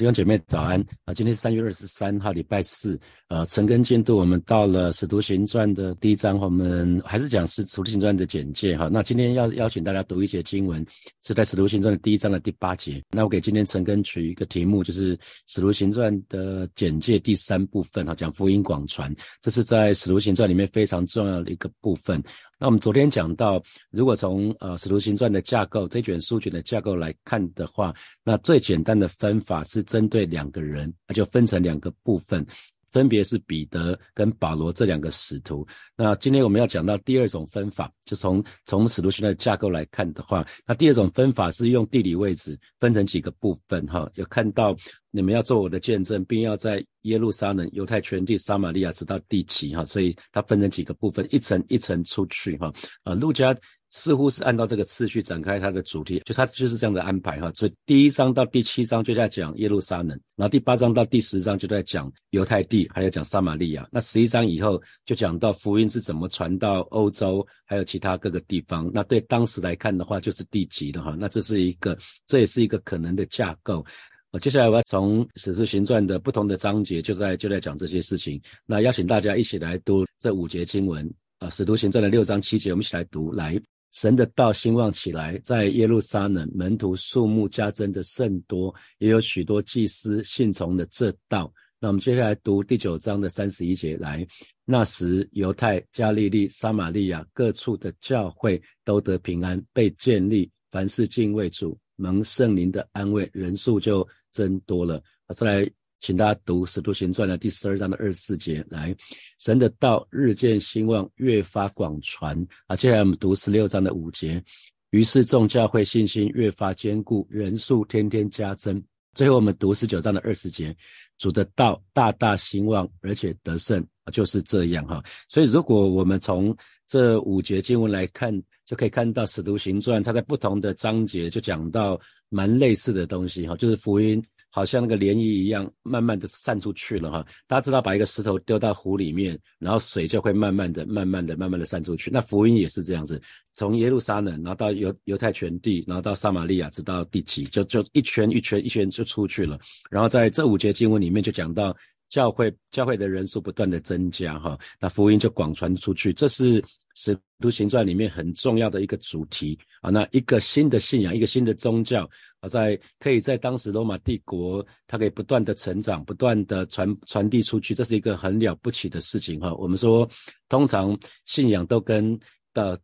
弟兄姐妹早安啊！今天是三月二十三号，礼拜四。呃，陈根进度，我们到了《使徒行传》的第一章，我们还是讲《使徒行传》的简介哈。那今天要邀请大家读一节经文，是在《使徒行传》的第一章的第八节。那我给今天陈根取一个题目，就是《使徒行传》的简介第三部分哈，讲福音广传，这是在《使徒行传》里面非常重要的一个部分。那我们昨天讲到，如果从呃《使徒行传》的架构这卷书卷的架构来看的话，那最简单的分法是针对两个人，那就分成两个部分，分别是彼得跟保罗这两个使徒。那今天我们要讲到第二种分法，就从从《使徒行》的架构来看的话，那第二种分法是用地理位置分成几个部分哈，有看到。你们要做我的见证，并要在耶路撒冷、犹太全地、撒玛利亚直到地极哈，所以它分成几个部分，一层一层出去哈。啊，路加似乎是按照这个次序展开它的主题，就它就是这样的安排哈。所以第一章到第七章就在讲耶路撒冷，然后第八章到第十章就在讲犹太地，还有讲撒玛利亚。那十一章以后就讲到福音是怎么传到欧洲，还有其他各个地方。那对当时来看的话，就是地级的哈。那这是一个，这也是一个可能的架构。我接下来我要从《使徒行传》的不同的章节，就在就在讲这些事情。那邀请大家一起来读这五节经文啊，《使徒行传》的六章七节，我们一起来读。来，神的道兴旺起来，在耶路撒冷，门徒数目加增的甚多，也有许多祭司信从的这道。那我们接下来读第九章的三十一节。来，那时犹太、加利利、撒玛利亚各处的教会都得平安，被建立，凡事敬畏主。蒙圣灵的安慰，人数就增多了。再来，请大家读《使徒行传》的第十二章的二十四节。来，神的道日渐兴旺，越发广传。啊，接下来我们读十六章的五节。于是众教会信心越发坚固，人数天天加增。最后我们读十九章的二十节。主的道大大兴旺，而且得胜啊，就是这样哈。所以，如果我们从这五节经文来看，就可以看到《使徒行传》，它在不同的章节就讲到蛮类似的东西哈，就是福音好像那个涟漪一样，慢慢的散出去了哈。大家知道，把一个石头丢到湖里面，然后水就会慢慢的、慢慢的、慢慢的散出去。那福音也是这样子，从耶路撒冷，然后到犹犹太全地，然后到撒玛利亚，直到地极，就就一圈一圈一圈就出去了。然后在这五节经文里面就讲到。教会教会的人数不断的增加，哈，那福音就广传出去，这是使徒行传里面很重要的一个主题啊。那一个新的信仰，一个新的宗教啊，在可以在当时罗马帝国，它可以不断的成长，不断的传传递出去，这是一个很了不起的事情，哈。我们说，通常信仰都跟的。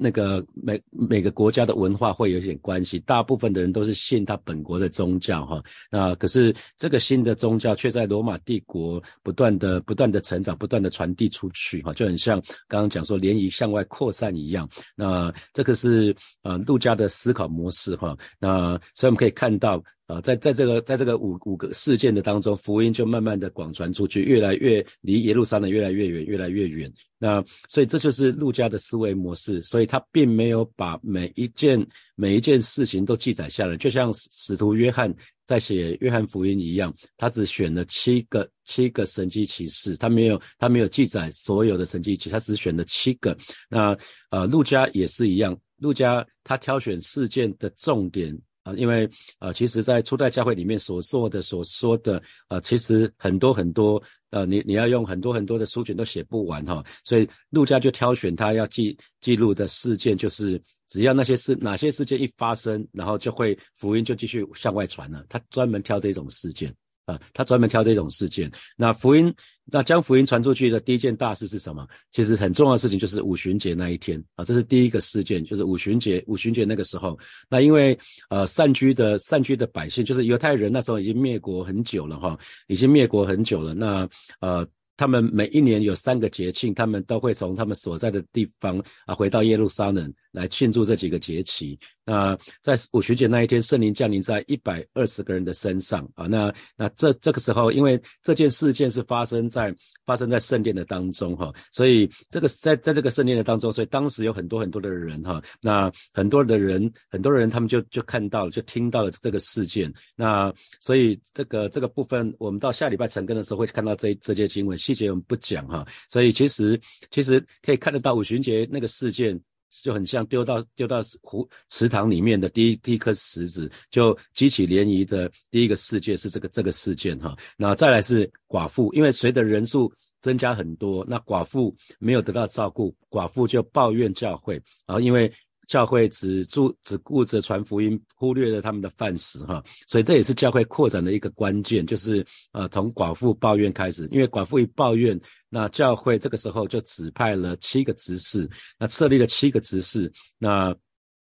那个每每个国家的文化会有一点关系，大部分的人都是信他本国的宗教哈，那可是这个新的宗教却在罗马帝国不断的不断的成长，不断的传递出去哈，就很像刚刚讲说涟漪向外扩散一样。那这个是呃陆家的思考模式哈，那所以我们可以看到。啊，在在这个在这个五五个事件的当中，福音就慢慢的广传出去，越来越离耶路撒冷越来越远，越来越远。那所以这就是路加的思维模式，所以他并没有把每一件每一件事情都记载下来，就像使徒约翰在写约翰福音一样，他只选了七个七个神迹启示，他没有他没有记载所有的神迹启，他只选了七个。那呃，路加也是一样，路加他挑选事件的重点。啊，因为呃，其实，在初代教会里面所做的、所说的呃，其实很多很多，呃，你你要用很多很多的书卷都写不完哈，所以陆家就挑选他要记记录的事件，就是只要那些事哪些事件一发生，然后就会福音就继续向外传了，他专门挑这种事件。啊，他专门挑这种事件。那福音，那将福音传出去的第一件大事是什么？其实很重要的事情就是五旬节那一天啊，这是第一个事件，就是五旬节。五旬节那个时候，那因为呃散居的散居的百姓，就是犹太人，那时候已经灭国很久了哈，已经灭国很久了。那呃，他们每一年有三个节庆，他们都会从他们所在的地方啊回到耶路撒冷来庆祝这几个节期。那在五旬节那一天，圣灵降临在一百二十个人的身上啊。那那这这个时候，因为这件事件是发生在发生在圣殿的当中哈，所以这个在在这个圣殿的当中，所以当时有很多很多的人哈。那很多的人，很多人他们就就看到了，就听到了这个事件。那所以这个这个部分，我们到下礼拜成根的时候会看到这这些经文细节，我们不讲哈。所以其实其实可以看得到五旬节那个事件。就很像丢到丢到湖池塘里面的第一第一颗石子，就激起涟漪的第一个事件是这个这个事件哈。那再来是寡妇，因为随着人数增加很多，那寡妇没有得到照顾，寡妇就抱怨教会，然后因为。教会只注只顾着传福音，忽略了他们的饭食，哈，所以这也是教会扩展的一个关键，就是呃从寡妇抱怨开始，因为寡妇一抱怨，那教会这个时候就指派了七个执事，那设立了七个执事，那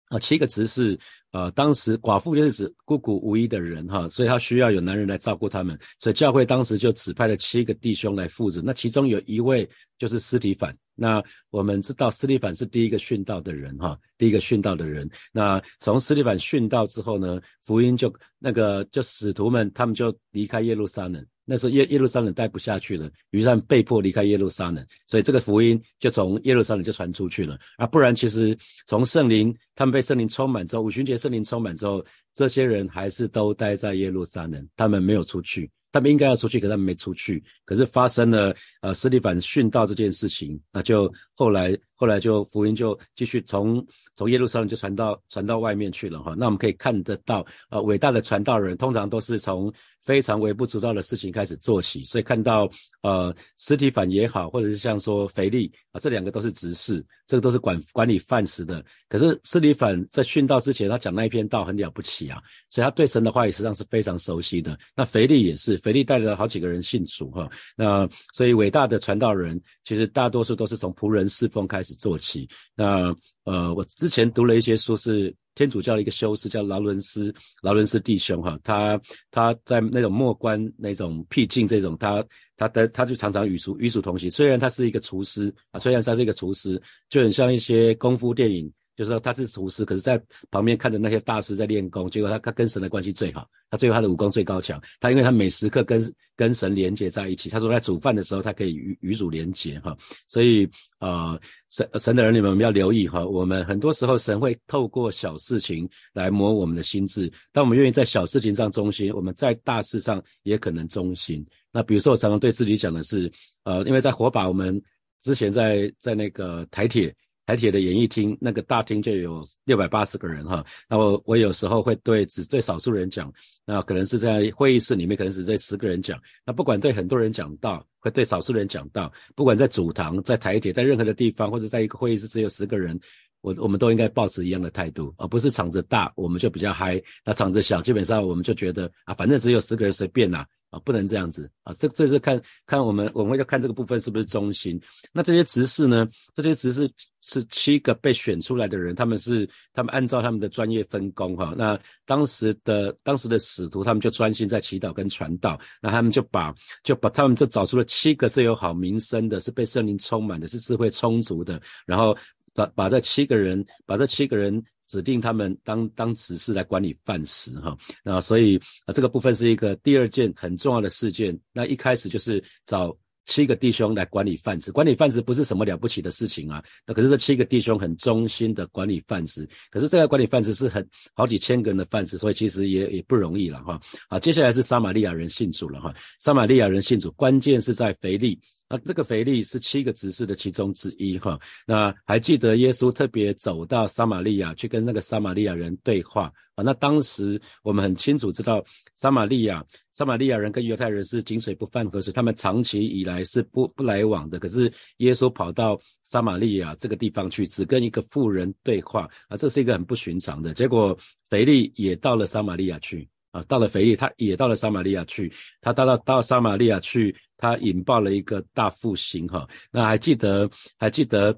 啊七个执事，呃当时寡妇就是指孤苦无依的人，哈，所以他需要有男人来照顾他们，所以教会当时就指派了七个弟兄来负责，那其中有一位就是斯提凡。那我们知道斯蒂凡是第一个殉道的人哈，第一个殉道的人。那从斯蒂凡殉道之后呢，福音就那个就使徒们他们就离开耶路撒冷。那时候耶耶路撒冷待不下去了，于是被迫离开耶路撒冷，所以这个福音就从耶路撒冷就传出去了啊。不然其实从圣灵他们被圣灵充满之后，五旬节圣灵充满之后，这些人还是都待在耶路撒冷，他们没有出去。他们应该要出去，可他们没出去。可是发生了呃，斯蒂凡殉道这件事情，那就后来后来就福音就继续从从耶路撒冷就传到传到外面去了哈。那我们可以看得到，呃，伟大的传道人通常都是从。非常微不足道的事情开始做起，所以看到呃，实体反也好，或者是像说腓力啊，这两个都是执事，这个都是管管理饭食的。可是斯体反在殉道之前，他讲那一篇道很了不起啊，所以他对神的话语实际上是非常熟悉的。那腓力也是，腓力带着好几个人信主哈。那所以伟大的传道人，其实大多数都是从仆人侍奉开始做起。那呃，我之前读了一些书是。天主教的一个修士叫劳伦斯，劳伦斯弟兄哈，他他在那种末关那种僻静这种，他他的他就常常与主与主同行。虽然他是一个厨师啊，虽然他是一个厨师，就很像一些功夫电影，就是说他是厨师，可是在旁边看着那些大师在练功，结果他他跟神的关系最好。他最后他的武功最高强，他因为他每时刻跟跟神连接在一起。他说在煮饭的时候，他可以与与主连接哈。所以呃神神的儿女们要留意哈，我们很多时候神会透过小事情来磨我们的心智。当我们愿意在小事情上忠心，我们在大事上也可能忠心。那比如说我常常对自己讲的是，呃，因为在火把，我们之前在在那个台铁。台铁的演艺厅那个大厅就有六百八十个人哈，那我我有时候会对只对少数人讲，那可能是在会议室里面，可能只对十个人讲，那不管对很多人讲到，会对少数人讲到，不管在主堂、在台铁、在任何的地方，或者在一个会议室只有十个人，我我们都应该保持一样的态度，而不是场子大我们就比较嗨，那场子小基本上我们就觉得啊，反正只有十个人随便啦。啊，不能这样子啊！这这是看看我们，我们要看这个部分是不是中心。那这些执事呢？这些执事是七个被选出来的人，他们是他们按照他们的专业分工哈。那当时的当时的使徒，他们就专心在祈祷跟传道。那他们就把就把他们就找出了七个是有好名声的，是被圣灵充满的，是智慧充足的。然后把把这七个人，把这七个人。指定他们当当执事来管理饭食哈，那所以啊这个部分是一个第二件很重要的事件。那一开始就是找七个弟兄来管理饭食，管理饭食不是什么了不起的事情啊。那可是这七个弟兄很忠心的管理饭食，可是这个管理饭食是很好几千个人的饭食，所以其实也也不容易了哈。好，接下来是撒玛利亚人信主了哈。撒玛利亚人信主，关键是在腓力。那这个腓力是七个执事的其中之一哈。那还记得耶稣特别走到撒玛利亚去跟那个撒玛利亚人对话啊？那当时我们很清楚知道，撒玛利亚撒玛利亚人跟犹太人是井水不犯河水，他们长期以来是不不来往的。可是耶稣跑到撒玛利亚这个地方去，只跟一个妇人对话啊，这是一个很不寻常的。结果腓力也到了撒玛利亚去啊，到了腓力，他也到了撒玛利亚去，他到了到撒玛利亚去。他引爆了一个大复兴，哈，那还记得还记得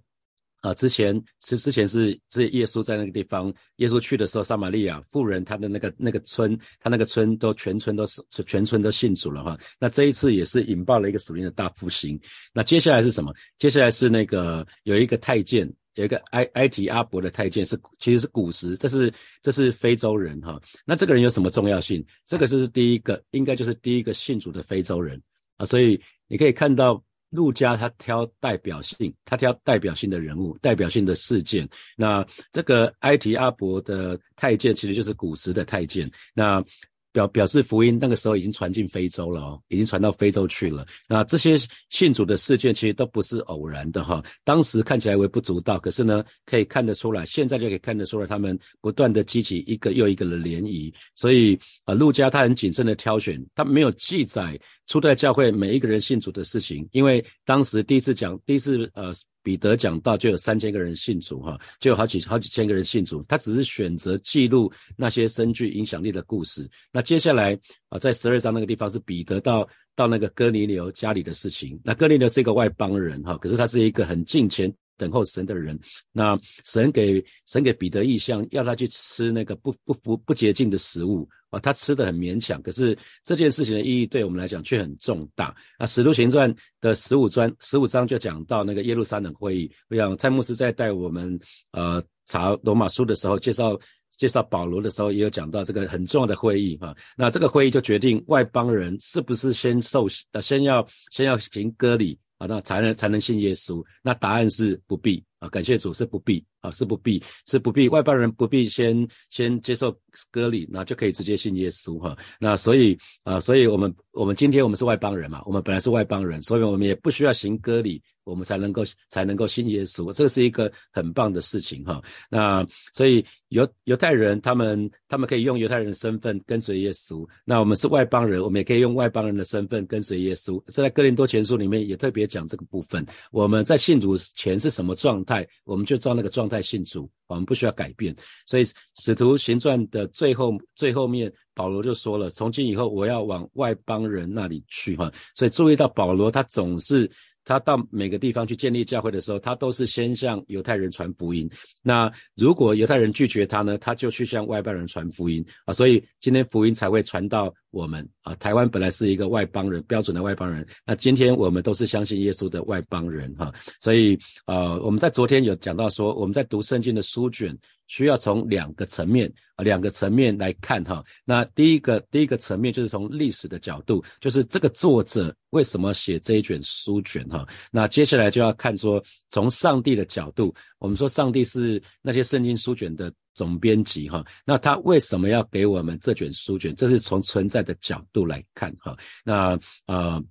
啊？之前是之前是是耶稣在那个地方，耶稣去的时候，撒玛利亚富人他的那个那个村，他那个村都全村都是全村都信主了哈。那这一次也是引爆了一个属灵的大复兴。那接下来是什么？接下来是那个有一个太监，有一个埃埃提阿伯的太监，是其实是古时，这是这是非洲人哈。那这个人有什么重要性？这个就是第一个，应该就是第一个信主的非洲人。啊，所以你可以看到陆家他挑代表性，他挑代表性的人物、代表性的事件。那这个埃提阿伯的太监其实就是古时的太监。那表表示福音那个时候已经传进非洲了哦，已经传到非洲去了。那这些信主的事件其实都不是偶然的哈。当时看起来微不足道，可是呢，可以看得出来，现在就可以看得出来，他们不断的激起一个又一个的涟漪。所以啊，陆家他很谨慎的挑选，他没有记载初代教会每一个人信主的事情，因为当时第一次讲，第一次呃。彼得讲到就有三千个人信主哈，就有好几好几千个人信主。他只是选择记录那些深具影响力的故事。那接下来啊，在十二章那个地方是彼得到到那个哥尼流家里的事情。那哥尼流是一个外邦人哈，可是他是一个很敬虔等候神的人。那神给神给彼得意象，要他去吃那个不不不不洁净的食物。啊，他吃的很勉强，可是这件事情的意义对我们来讲却很重大。那《使徒行传》的十五专十五章就讲到那个耶路撒冷会议。我想蔡牧师在带我们呃查罗马书的时候，介绍介绍保罗的时候，也有讲到这个很重要的会议哈。那这个会议就决定外邦人是不是先受呃先要先要行割礼啊，那才能才能信耶稣。那答案是不必。啊，感谢主是不必啊，是不必，是不必，外邦人不必先先接受割礼，那就可以直接信耶稣哈。那所以啊，所以我们我们今天我们是外邦人嘛，我们本来是外邦人，所以我们也不需要行割礼。我们才能够才能够信耶稣，这是一个很棒的事情哈。那所以犹犹太人他们他们可以用犹太人的身份跟随耶稣，那我们是外邦人，我们也可以用外邦人的身份跟随耶稣。这在哥林多前书里面也特别讲这个部分。我们在信主前是什么状态，我们就照那个状态信主，我们不需要改变。所以使徒行传的最后最后面，保罗就说了：从今以后我要往外邦人那里去哈。所以注意到保罗他总是。他到每个地方去建立教会的时候，他都是先向犹太人传福音。那如果犹太人拒绝他呢，他就去向外邦人传福音啊。所以今天福音才会传到我们啊。台湾本来是一个外邦人，标准的外邦人。那今天我们都是相信耶稣的外邦人哈。所以呃，我们在昨天有讲到说，我们在读圣经的书卷。需要从两个层面啊，两个层面来看哈。那第一个第一个层面就是从历史的角度，就是这个作者为什么写这一卷书卷哈。那接下来就要看说，从上帝的角度，我们说上帝是那些圣经书卷的总编辑哈。那他为什么要给我们这卷书卷？这是从存在的角度来看哈。那呃。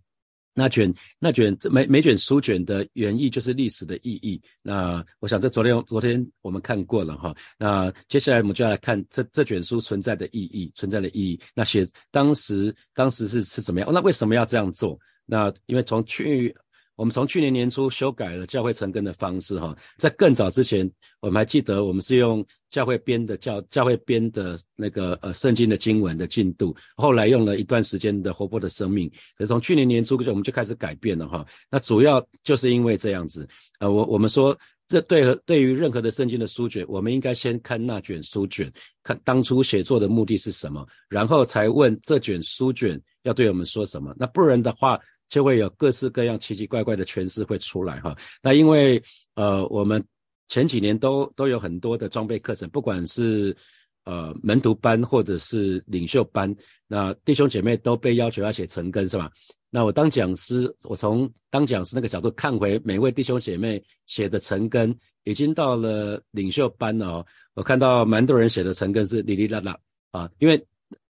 那卷那卷每每卷书卷的原意就是历史的意义。那我想这昨天昨天我们看过了哈。那接下来我们就要来看这这卷书存在的意义，存在的意义。那写当时当时是是怎么样？那为什么要这样做？那因为从去我们从去年年初修改了教会成根的方式哈，在更早之前，我们还记得我们是用教会编的教教会编的那个呃圣经的经文的进度，后来用了一段时间的活泼的生命，可是从去年年初我们就开始改变了哈。那主要就是因为这样子，呃，我我们说这对对于任何的圣经的书卷，我们应该先看那卷书卷，看当初写作的目的是什么，然后才问这卷书卷要对我们说什么。那不然的话。就会有各式各样奇奇怪怪的诠释会出来哈。那因为呃，我们前几年都都有很多的装备课程，不管是呃门徒班或者是领袖班，那弟兄姐妹都被要求要写成根是吧？那我当讲师，我从当讲师那个角度看回每位弟兄姐妹写的成根，已经到了领袖班了哦。我看到蛮多人写的成根是哩哩啦啦啊，因为。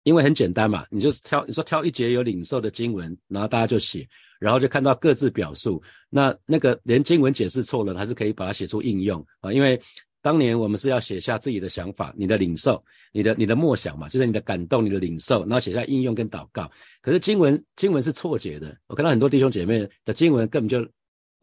因为很简单嘛，你就是挑你说挑一节有领受的经文，然后大家就写，然后就看到各自表述。那那个连经文解释错了，还是可以把它写出应用啊。因为当年我们是要写下自己的想法、你的领受、你的你的默想嘛，就是你的感动、你的领受，然后写下应用跟祷告。可是经文经文是错解的，我看到很多弟兄姐妹的经文根本就。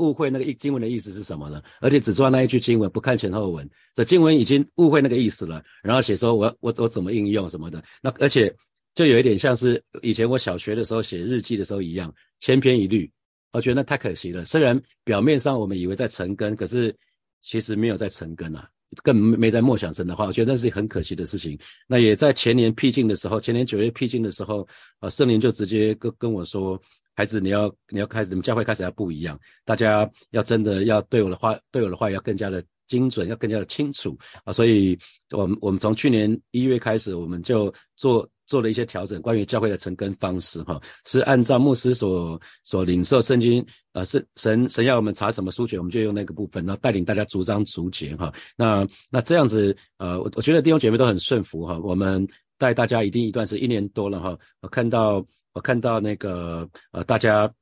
误会那个经文的意思是什么呢？而且只抓那一句经文，不看前后文。这经文已经误会那个意思了，然后写说我我我怎么应用什么的。那而且就有一点像是以前我小学的时候写日记的时候一样，千篇一律。我觉得那太可惜了。虽然表面上我们以为在成根，可是其实没有在成根啊，更没在默想神的话。我觉得那是很可惜的事情。那也在前年僻静的时候，前年九月僻静的时候，啊，圣灵就直接跟跟我说。孩子，你要你要开始，你们教会开始要不一样，大家要真的要对我的话，对我的话要更加的精准，要更加的清楚啊！所以，我们我们从去年一月开始，我们就做做了一些调整，关于教会的成根方式哈，是按照牧师所所领受圣经，呃，是神神要我们查什么书卷，我们就用那个部分，然后带领大家逐章逐节哈。那那这样子，呃，我我觉得弟兄姐妹都很顺服哈，我们。带大家已经一段是一年多了哈，我看到我看到那个呃大家。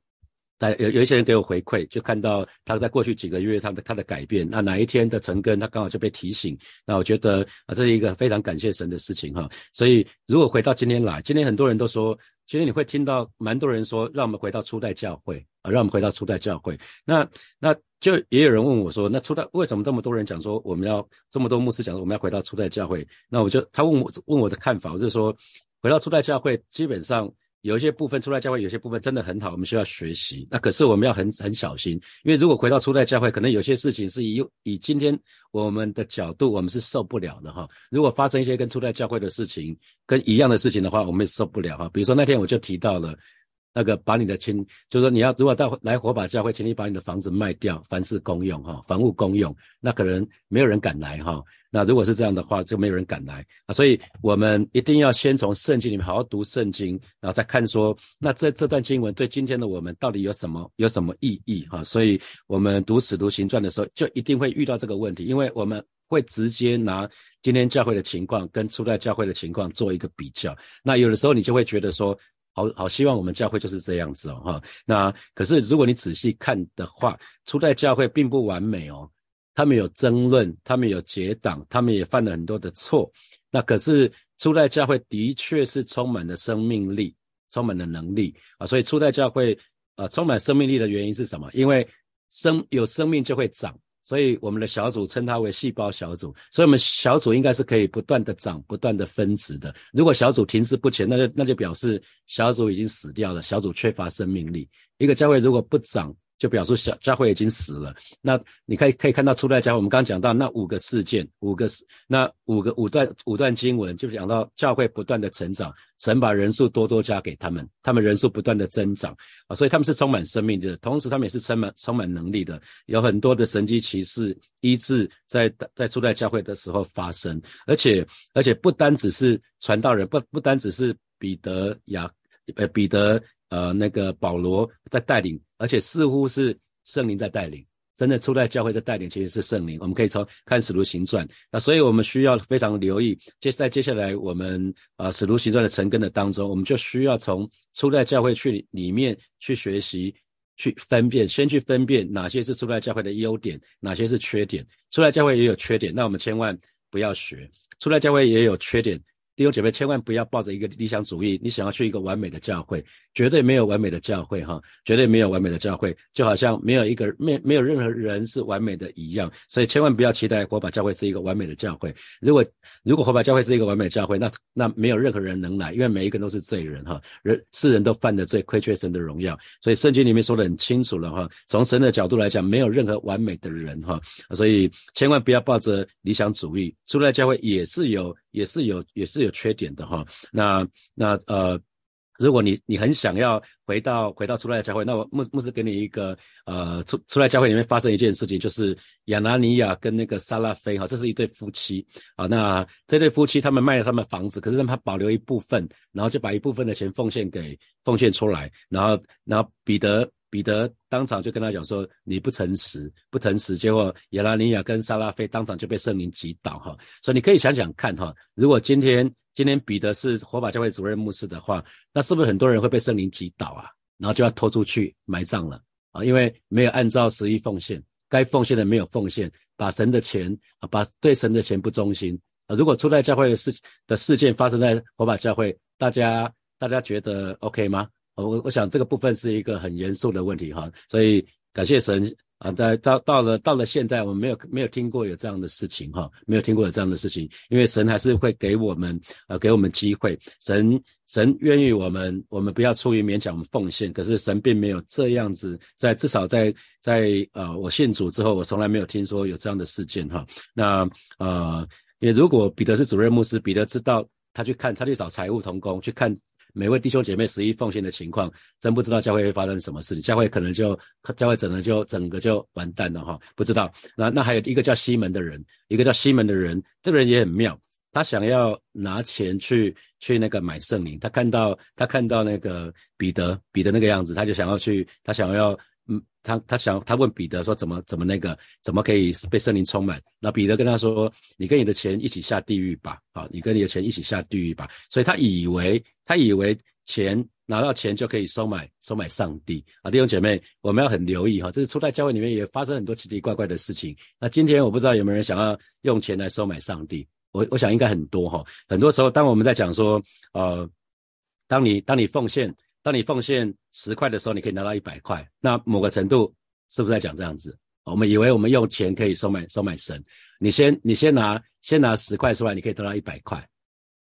但有有一些人给我回馈，就看到他在过去几个月他的他的改变。那哪一天的成根，他刚好就被提醒。那我觉得啊，这是一个非常感谢神的事情哈。所以如果回到今天来，今天很多人都说，今天你会听到蛮多人说，让我们回到初代教会啊，让我们回到初代教会。那那就也有人问我说，那初代为什么这么多人讲说我们要这么多牧师讲说我们要回到初代教会？那我就他问我问我的看法，我就说回到初代教会基本上。有一些部分初代教会，有些部分真的很好，我们需要学习。那可是我们要很很小心，因为如果回到初代教会，可能有些事情是以以今天我们的角度，我们是受不了的哈。如果发生一些跟初代教会的事情，跟一样的事情的话，我们也受不了哈。比如说那天我就提到了。那个把你的亲，就是说你要如果到来火把教会，请你把你的房子卖掉，凡事公用哈，房屋公用，那可能没有人敢来哈。那如果是这样的话，就没有人敢来啊。所以我们一定要先从圣经里面好好读圣经，然后再看说，那这这段经文对今天的我们到底有什么有什么意义哈。所以我们读使徒行传的时候，就一定会遇到这个问题，因为我们会直接拿今天教会的情况跟初代教会的情况做一个比较。那有的时候你就会觉得说。好好希望我们教会就是这样子哦，哈。那可是如果你仔细看的话，初代教会并不完美哦，他们有争论，他们有结党，他们也犯了很多的错。那可是初代教会的确是充满了生命力，充满了能力啊。所以初代教会啊，充满生命力的原因是什么？因为生有生命就会长。所以我们的小组称它为细胞小组，所以我们小组应该是可以不断的长、不断的分子的。如果小组停滞不前，那就那就表示小组已经死掉了，小组缺乏生命力。一个教会如果不长，就表示小教会已经死了。那你可以可以看到初代教会，我们刚刚讲到那五个事件，五个那五个五段五段经文，就讲到教会不断的成长，神把人数多多加给他们，他们人数不断的增长啊，所以他们是充满生命的，同时他们也是充满充满能力的，有很多的神迹奇事医治在在初代教会的时候发生，而且而且不单只是传道人，不不单只是彼得雅呃彼得。呃，那个保罗在带领，而且似乎是圣灵在带领，真的初代教会在带领，其实是圣灵。我们可以从看使徒行传，那所以我们需要非常留意。接在接下来我们呃使徒行传的成根的当中，我们就需要从初代教会去里面去学习，去分辨，先去分辨哪些是初代教会的优点，哪些是缺点。初代教会也有缺点，那我们千万不要学。初代教会也有缺点。弟兄姐妹，千万不要抱着一个理想主义，你想要去一个完美的教会，绝对没有完美的教会哈，绝对没有完美的教会，就好像没有一个没没有任何人是完美的一样，所以千万不要期待火把教会是一个完美的教会。如果如果火把教会是一个完美教会，那那没有任何人能来，因为每一个人都是罪人哈，人世人都犯的罪，亏缺神的荣耀。所以圣经里面说的很清楚了哈，从神的角度来讲，没有任何完美的人哈，所以千万不要抱着理想主义，出来教会也是有。也是有也是有缺点的哈，那那呃，如果你你很想要回到回到出来教会，那我牧牧师给你一个呃出出来教会里面发生一件事情，就是亚拿尼亚跟那个萨拉菲哈，这是一对夫妻啊，那这对夫妻他们卖了他们房子，可是他们保留一部分，然后就把一部分的钱奉献给奉献出来，然后然后彼得。彼得当场就跟他讲说：“你不诚实，不诚实。”结果亚拉尼亚跟萨拉菲当场就被圣灵击倒哈。所以你可以想想看哈，如果今天今天彼得是火把教会主任牧师的话，那是不是很多人会被圣灵击倒啊？然后就要拖出去埋葬了啊？因为没有按照十一奉献，该奉献的没有奉献，把神的钱啊，把对神的钱不忠心啊。如果初代教会的事的事件发生在火把教会，大家大家觉得 OK 吗？我我想这个部分是一个很严肃的问题哈，所以感谢神啊，在到到了到了现在，我们没有没有听过有这样的事情哈，没有听过有这样的事情，因为神还是会给我们呃给我们机会，神神愿意我们我们不要出于勉强我们奉献，可是神并没有这样子，在至少在在呃我信主之后，我从来没有听说有这样的事件哈，那呃也如果彼得是主任牧师，彼得知道他去看他去找财务同工去看。每位弟兄姐妹十一奉献的情况，真不知道教会会发生什么事情，教会可能就教会整个就整个就完蛋了哈，不知道。那那还有一个叫西门的人，一个叫西门的人，这个人也很妙，他想要拿钱去去那个买圣灵，他看到他看到那个彼得彼得那个样子，他就想要去，他想要嗯，他他想他问彼得说怎么怎么那个怎么可以被圣灵充满？那彼得跟他说，你跟你的钱一起下地狱吧，啊，你跟你的钱一起下地狱吧。所以他以为他以为钱拿到钱就可以收买收买上帝啊，弟兄姐妹，我们要很留意哈，这是初代教会里面也发生很多奇奇怪怪的事情。那今天我不知道有没有人想要用钱来收买上帝？我我想应该很多哈，很多时候当我们在讲说，呃，当你当你奉献。当你奉献十块的时候，你可以拿到一百块。那某个程度是不是在讲这样子？我们以为我们用钱可以收买收买神。你先你先拿先拿十块出来，你可以得到一百块。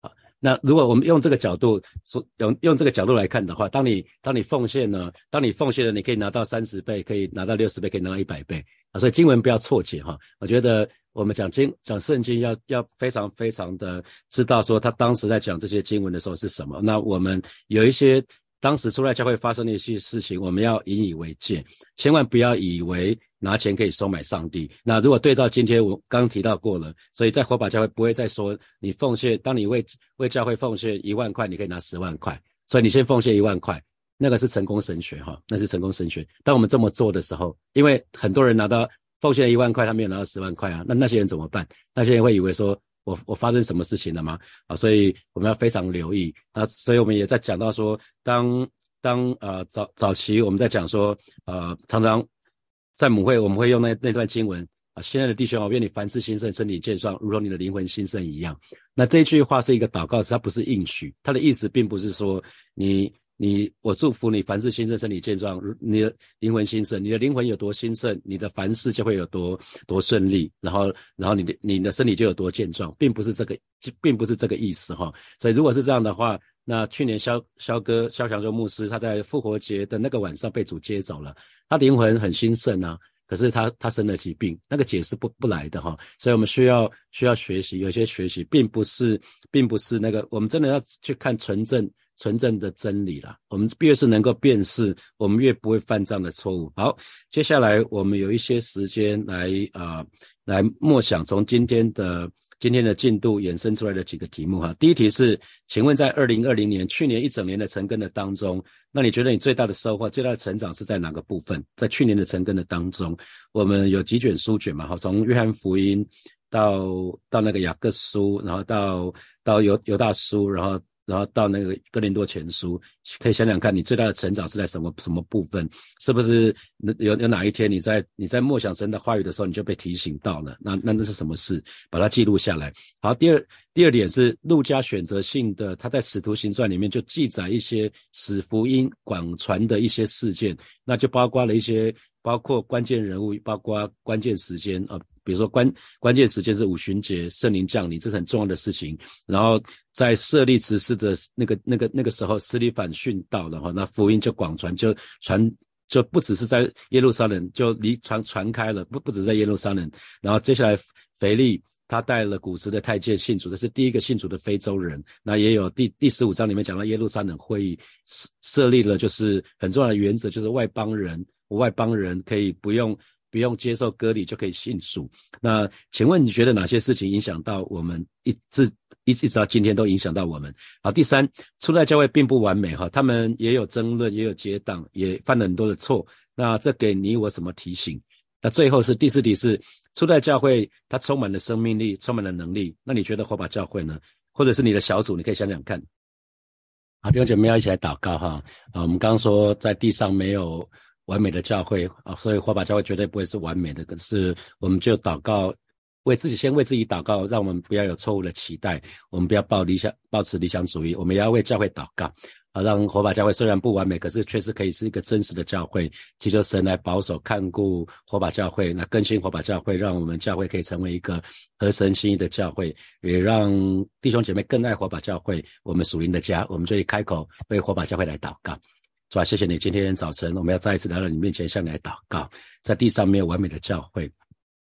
啊，那如果我们用这个角度说，用用这个角度来看的话，当你当你奉献呢，当你奉献了，你可以拿到三十倍，可以拿到六十倍，可以拿到一百倍啊。所以经文不要错解哈。我觉得我们讲经讲圣经要要非常非常的知道说他当时在讲这些经文的时候是什么。那我们有一些。当时出来教会发生的一些事情，我们要引以为戒，千万不要以为拿钱可以收买上帝。那如果对照今天我刚提到过了，所以在火把教会不会再说你奉献，当你为为教会奉献一万块，你可以拿十万块。所以你先奉献一万块，那个是成功神学哈，那是成功神学。当我们这么做的时候，因为很多人拿到奉献一万块，他没有拿到十万块啊，那那些人怎么办？那些人会以为说。我我发生什么事情了吗？啊，所以我们要非常留意啊，所以我们也在讲到说，当当呃早早期我们在讲说，呃常常在母会我们会用那那段经文啊，现在的弟兄啊，愿你凡事兴盛，身体健壮，如同你的灵魂兴盛一样。那这句话是一个祷告，它不是应许，它的意思并不是说你。你我祝福你凡事兴盛，身体健壮，你的灵魂兴盛，你的灵魂有多兴盛，你的凡事就会有多多顺利，然后然后你的你的身体就有多健壮，并不是这个，并不是这个意思哈。所以如果是这样的话，那去年肖肖哥肖祥洲牧师他在复活节的那个晚上被主接走了，他灵魂很兴盛啊，可是他他生了疾病，那个解释不不来的哈。所以我们需要需要学习，有些学习并不是并不是那个，我们真的要去看纯正。纯正的真理了，我们越是能够辨识，我们越不会犯这样的错误。好，接下来我们有一些时间来啊，来默想从今天的今天的进度衍生出来的几个题目哈。第一题是，请问在二零二零年去年一整年的成根的当中，那你觉得你最大的收获、最大的成长是在哪个部分？在去年的成根的当中，我们有几卷书卷嘛？哈，从约翰福音到到那个雅各书，然后到到犹犹大书，然后。然后到那个哥林多前书，可以想想看你最大的成长是在什么什么部分？是不是有有哪一天你在你在默想神的话语的时候，你就被提醒到了？那那那是什么事？把它记录下来。好，第二第二点是路加选择性的，他在使徒行传里面就记载一些使福音广传的一些事件，那就包括了一些包括关键人物，包括关键时间啊。比如说关关键时间是五旬节，圣灵降临，这是很重要的事情。然后在设立执事的那个那个那个时候，斯利反殉道了哈，那福音就广传，就传就不只是在耶路撒冷，就离传传开了，不不止在耶路撒冷。然后接下来腓力他带了古时的太监信主，这是第一个信主的非洲人。那也有第第十五章里面讲到耶路撒冷会议设设立了，就是很重要的原则，就是外邦人外邦人可以不用。不用接受割礼就可以信主。那请问你觉得哪些事情影响到我们一直一一直到今天都影响到我们？好，第三，初代教会并不完美哈，他们也有争论，也有结党，也犯了很多的错。那这给你我什么提醒？那最后是第四题是初代教会它充满了生命力，充满了能力。那你觉得火把教会呢？或者是你的小组，你可以想想看。好，弟兄姐妹要一起来祷告哈。啊，我们刚刚说在地上没有。完美的教会啊，所以火把教会绝对不会是完美的。可是我们就祷告，为自己先为自己祷告，让我们不要有错误的期待，我们不要抱理想、抱持理想主义，我们也要为教会祷告啊，让火把教会虽然不完美，可是确实可以是一个真实的教会，祈求神来保守看顾火把教会，那更新火把教会，让我们教会可以成为一个合神心意的教会，也让弟兄姐妹更爱火把教会，我们属灵的家，我们就以开口为火把教会来祷告。是吧？谢谢你，今天早晨我们要再一次来到你面前，向你来祷告。在地上没有完美的教会。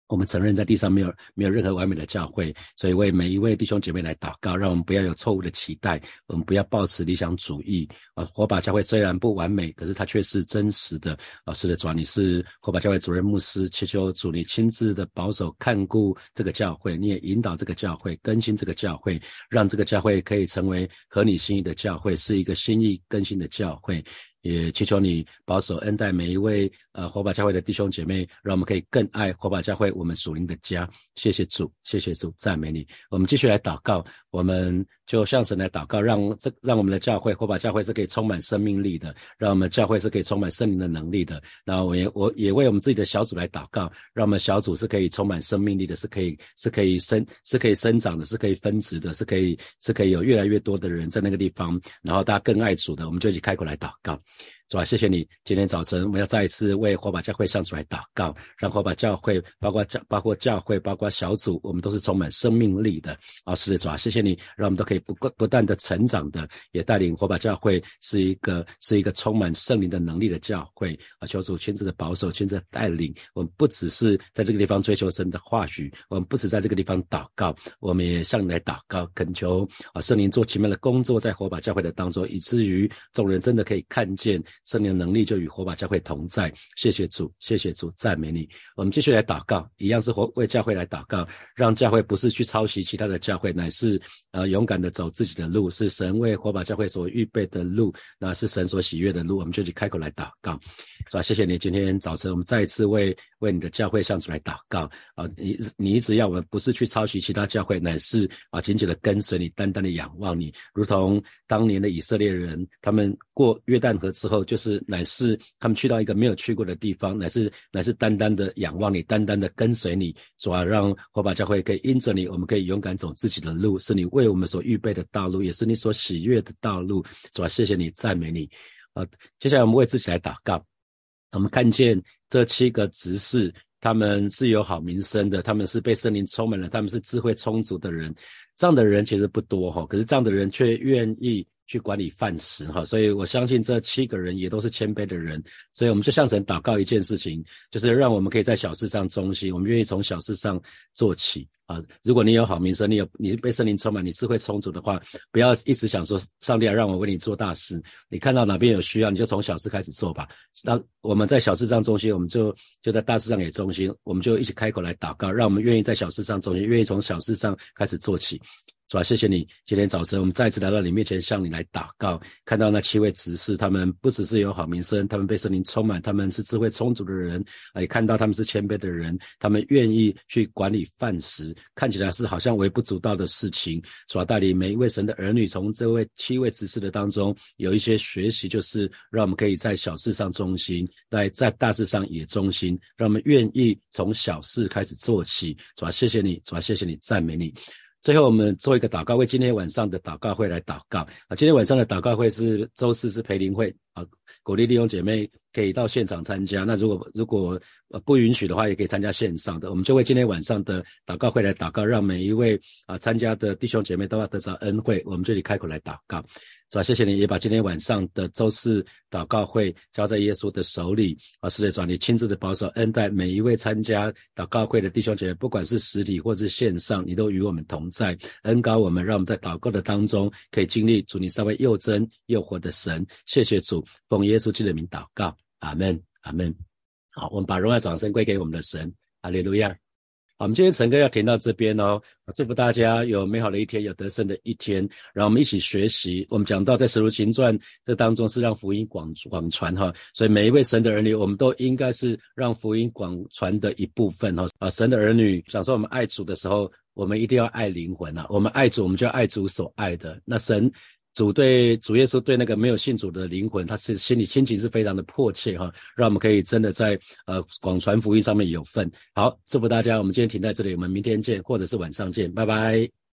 我们承认在地上没有没有任何完美的教会，所以为每一位弟兄姐妹来祷告，让我们不要有错误的期待，我们不要抱持理想主义。啊，火把教会虽然不完美，可是它却是真实的。啊，是的，主啊，你是火把教会主任牧师，祈求主你亲自的保守看顾这个教会，你也引导这个教会更新这个教会，让这个教会可以成为合你心意的教会，是一个心意更新的教会。也祈求你保守恩待每一位呃火把教会的弟兄姐妹，让我们可以更爱火把教会我们属灵的家。谢谢主，谢谢主，赞美你。我们继续来祷告，我们就向神来祷告，让这让我们的教会或把教会是可以充满生命力的，让我们教会是可以充满圣灵的能力的。然后我也我也为我们自己的小组来祷告，让我们小组是可以充满生命力的，是可以是可以生是可以生长的，是可以分值的，是可以是可以有越来越多的人在那个地方，然后大家更爱主的，我们就一起开口来祷告。是吧？谢谢你，今天早晨我们要再一次为火把教会上主来祷告，让火把教会包括教包括教会包括小组，我们都是充满生命力的啊！是的，主啊，谢谢你，让我们都可以不不断的成长的，也带领火把教会是一个是一个充满圣灵的能力的教会啊！求主亲自的保守，亲自带领我们，不只是在这个地方追求神的话语，我们不止在这个地方祷告，我们也向你来祷告，恳求啊圣灵做奇妙的工作在火把教会的当中，以至于众人真的可以看见。圣灵的能力就与火把教会同在，谢谢主，谢谢主，赞美你。我们继续来祷告，一样是活为教会来祷告，让教会不是去抄袭其他的教会，乃是呃勇敢的走自己的路，是神为火把教会所预备的路，那是神所喜悦的路。我们就去开口来祷告，是吧？谢谢你，今天早晨我们再一次为为你的教会向主来祷告啊！你你一直要我们不是去抄袭其他教会，乃是啊紧紧的跟随你，单单的仰望你，如同当年的以色列人，他们过约旦河之后。就是乃是他们去到一个没有去过的地方，乃是乃是单单的仰望你，单单的跟随你，主啊，让火把教会可以因着你，我们可以勇敢走自己的路，是你为我们所预备的道路，也是你所喜悦的道路，主啊，谢谢你，赞美你。啊，接下来我们为自己来祷告。我们看见这七个执事，他们是有好名声的，他们是被圣灵充满了，他们是智慧充足的人。这样的人其实不多哈，可是这样的人却愿意。去管理饭食哈，所以我相信这七个人也都是谦卑的人，所以我们就向神祷告一件事情，就是让我们可以在小事上忠心，我们愿意从小事上做起啊。如果你有好名声，你有你被圣灵充满，你智慧充足的话，不要一直想说上帝要让我为你做大事，你看到哪边有需要，你就从小事开始做吧。那我们在小事上忠心，我们就就在大事上也忠心，我们就一起开口来祷告，让我们愿意在小事上忠心，愿意从小事上开始做起。是吧？谢谢你，今天早晨我们再次来到你面前，向你来祷告。看到那七位执事，他们不只是有好名声，他们被圣灵充满，他们是智慧充足的人。也看到他们是谦卑的人，他们愿意去管理饭食，看起来是好像微不足道的事情。主要带领每一位神的儿女，从这位七位执事的当中有一些学习，就是让我们可以在小事上忠心，在在大事上也忠心，让我们愿意从小事开始做起。主要谢谢你，主要谢谢你，赞美你。最后，我们做一个祷告，为今天晚上的祷告会来祷告啊！今天晚上的祷告会是周四，是培灵会啊，鼓励弟兄姐妹可以到现场参加。那如果如果不允许的话，也可以参加线上的。我们就为今天晚上的祷告会来祷告，让每一位啊参加的弟兄姐妹都要得着恩惠。我们这里开口来祷告。是吧？谢谢你，也把今天晚上的周四祷告会交在耶稣的手里。啊，是的，主，你亲自的保守恩待每一位参加祷告会的弟兄姐妹，不管是实体或是线上，你都与我们同在，恩高我们，让我们在祷告的当中可以经历主你稍微又真又活的神。谢谢主，奉耶稣基督的名祷告，阿门，阿门。好，我们把荣耀掌声归给我们的神，阿利路亚。好我们今天陈哥要停到这边哦，祝福大家有美好的一天，有得胜的一天。然后我们一起学习。我们讲到在《使徒行传》这当中是让福音广广传哈，所以每一位神的儿女，我们都应该是让福音广传的一部分哈。啊，神的儿女，想说我们爱主的时候，我们一定要爱灵魂啊。我们爱主，我们就要爱主所爱的。那神。主对主耶稣对那个没有信主的灵魂，他是心里心情是非常的迫切哈，让我们可以真的在呃广传福音上面有份。好，祝福大家，我们今天停在这里，我们明天见，或者是晚上见，拜拜。